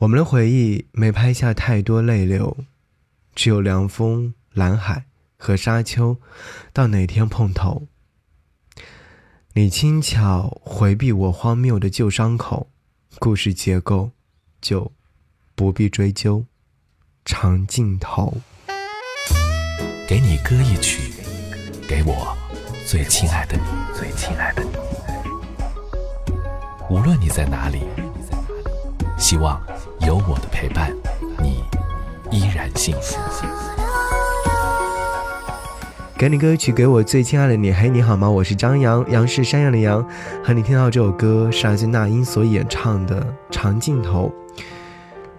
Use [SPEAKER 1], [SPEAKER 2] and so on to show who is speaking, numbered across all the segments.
[SPEAKER 1] 我们的回忆没拍下太多泪流，只有凉风、蓝海和沙丘，到哪天碰头？你轻巧回避我荒谬的旧伤口，故事结构就不必追究。长镜头，
[SPEAKER 2] 给你歌一曲，给我最亲爱的你，最亲爱的你。无论你在哪里，希望。有我的陪伴，你依然幸福。
[SPEAKER 1] 给你歌曲，给我最亲爱的你。嘿，你好吗？我是张扬，杨是山羊的羊。和你听到这首歌是来自那英所演唱的《长镜头》。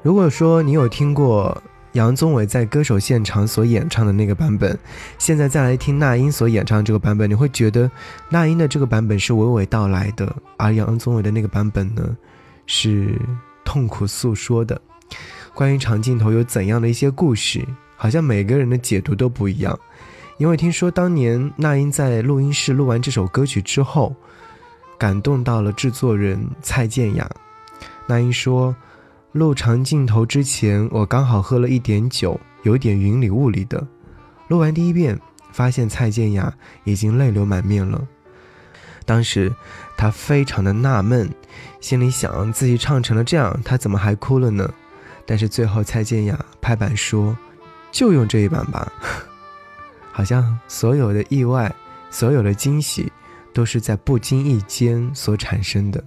[SPEAKER 1] 如果说你有听过杨宗纬在歌手现场所演唱的那个版本，现在再来听那英所演唱这个版本，你会觉得那英的这个版本是娓娓道来的，而杨宗纬的那个版本呢，是。痛苦诉说的关于长镜头有怎样的一些故事？好像每个人的解读都不一样。因为听说当年那英在录音室录完这首歌曲之后，感动到了制作人蔡健雅。那英说，录长镜头之前，我刚好喝了一点酒，有点云里雾里的。录完第一遍，发现蔡健雅已经泪流满面了。当时他非常的纳闷，心里想自己唱成了这样，他怎么还哭了呢？但是最后蔡健雅拍板说：“就用这一版吧。”好像所有的意外，所有的惊喜，都是在不经意间所产生的。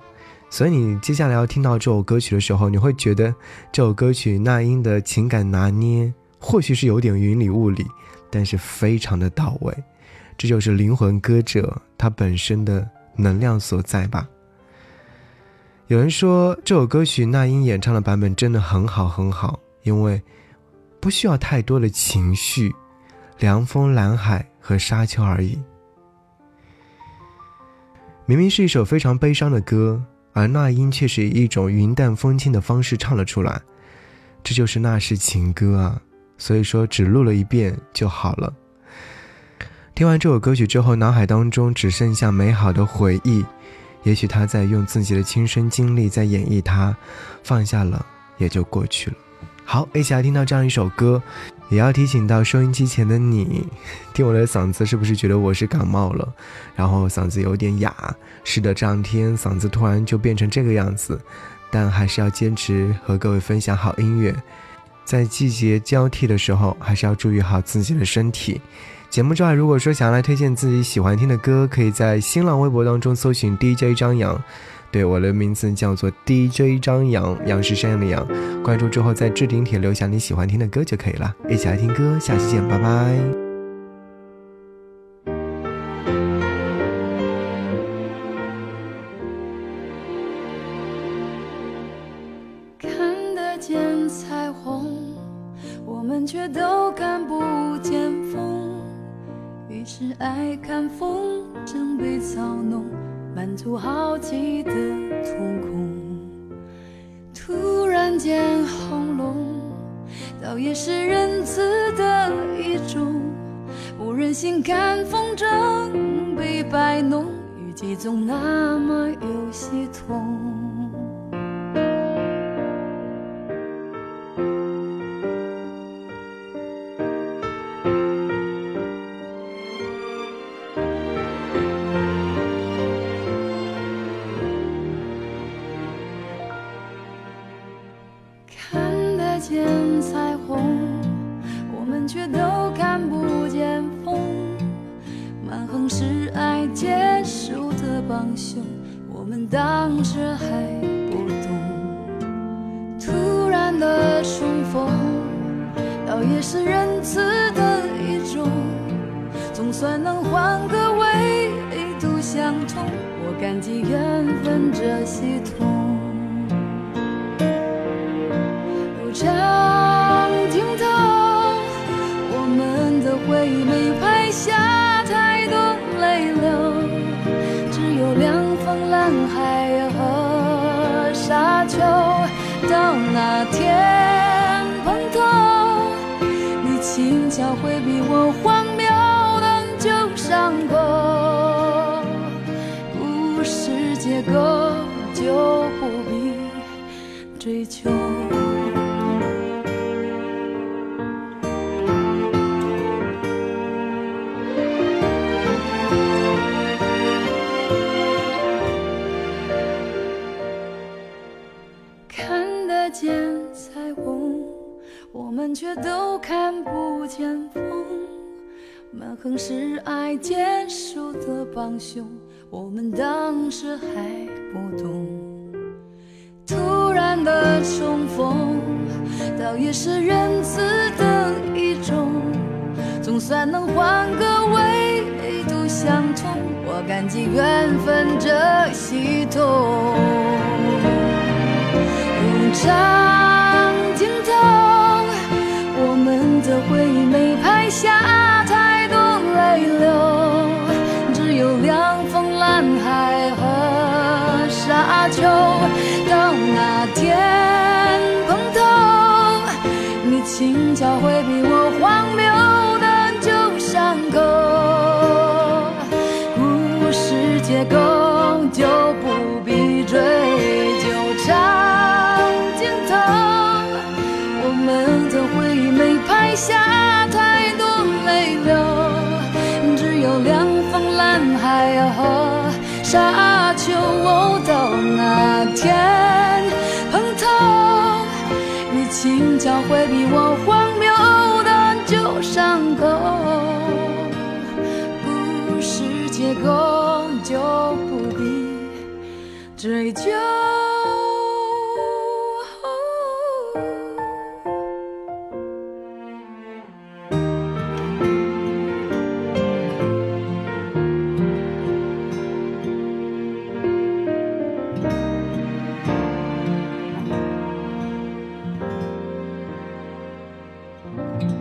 [SPEAKER 1] 所以你接下来要听到这首歌曲的时候，你会觉得这首歌曲那英的情感拿捏，或许是有点云里雾里，但是非常的到位。这就是灵魂歌者他本身的能量所在吧。有人说这首歌曲那英演唱的版本真的很好很好，因为不需要太多的情绪，凉风、蓝海和沙丘而已。明明是一首非常悲伤的歌，而那英却是以一种云淡风轻的方式唱了出来，这就是那是情歌啊！所以说只录了一遍就好了。听完这首歌曲之后，脑海当中只剩下美好的回忆。也许他在用自己的亲身经历在演绎它，放下了也就过去了。好，一起来听到这样一首歌，也要提醒到收音机前的你，听我的嗓子是不是觉得我是感冒了？然后嗓子有点哑。是的，这两天嗓子突然就变成这个样子，但还是要坚持和各位分享好音乐。在季节交替的时候，还是要注意好自己的身体。节目之外，如果说想要来推荐自己喜欢听的歌，可以在新浪微博当中搜寻 DJ 张扬，对我的名字叫做 DJ 张扬，杨是山羊的羊。关注之后，在置顶帖留下你喜欢听的歌就可以了。一起来听歌，下期见，拜拜。
[SPEAKER 3] 却都看不见风，于是爱看风筝被操弄，满足好奇的瞳孔。突然间轰隆，倒也是仁慈的一种。不忍心看风筝被摆弄，雨季总那么有些痛。们当时还不懂，突然的重逢，倒也是仁慈的一种，总算能换个纬度相通。我感激缘分这系统。笑会比我荒谬的旧伤口故事结构就不必追究看得见彩虹我们却都看不见风。蛮横是爱坚守的帮凶，我们当时还不懂。突然的重逢，倒也是仁慈的一种，总算能换个维度相通。我感激缘分这就。到那天碰头，你轻巧回避我荒谬的旧伤口，故事结构就不必追究长镜头，我们的回忆没拍下太多泪流，只有凉风、蓝海和沙丘。到那天碰头，你轻巧回避我荒谬的旧伤口，故事结构就不必追究。嗯